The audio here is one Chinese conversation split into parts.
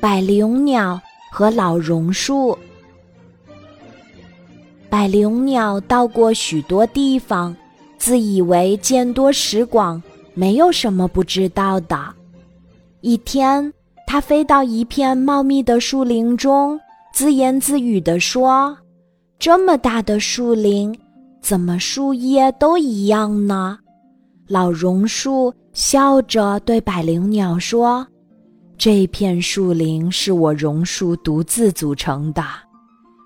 百灵鸟和老榕树。百灵鸟到过许多地方，自以为见多识广，没有什么不知道的。一天，它飞到一片茂密的树林中，自言自语地说：“这么大的树林，怎么树叶都一样呢？”老榕树笑着对百灵鸟说：“这片树林是我榕树独自组成的，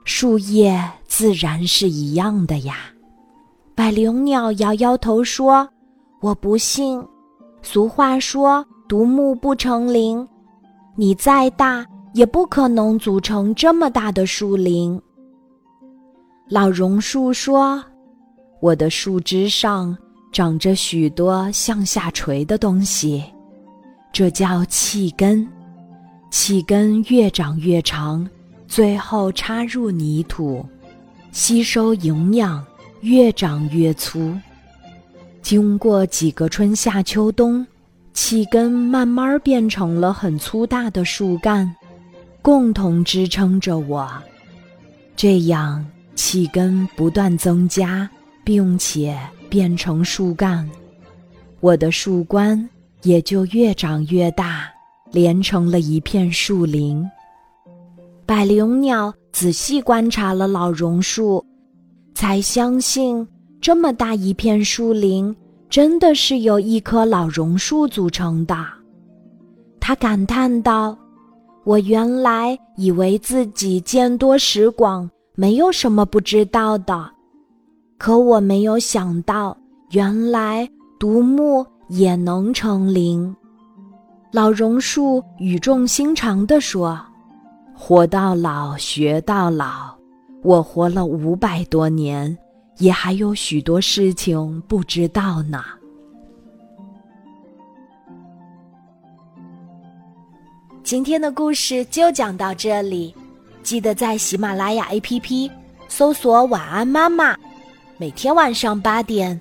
树叶自然是一样的呀。”百灵鸟摇摇头说：“我不信。俗话说。”独木不成林，你再大也不可能组成这么大的树林。老榕树说：“我的树枝上长着许多向下垂的东西，这叫气根。气根越长越长，最后插入泥土，吸收营养，越长越粗。经过几个春夏秋冬。”气根慢慢变成了很粗大的树干，共同支撑着我。这样，气根不断增加，并且变成树干，我的树冠也就越长越大，连成了一片树林。百灵鸟仔细观察了老榕树，才相信这么大一片树林。真的是由一棵老榕树组成的，他感叹道：“我原来以为自己见多识广，没有什么不知道的，可我没有想到，原来独木也能成林。”老榕树语重心长地说：“活到老，学到老。我活了五百多年。”也还有许多事情不知道呢。今天的故事就讲到这里，记得在喜马拉雅 APP 搜索“晚安妈妈”，每天晚上八点，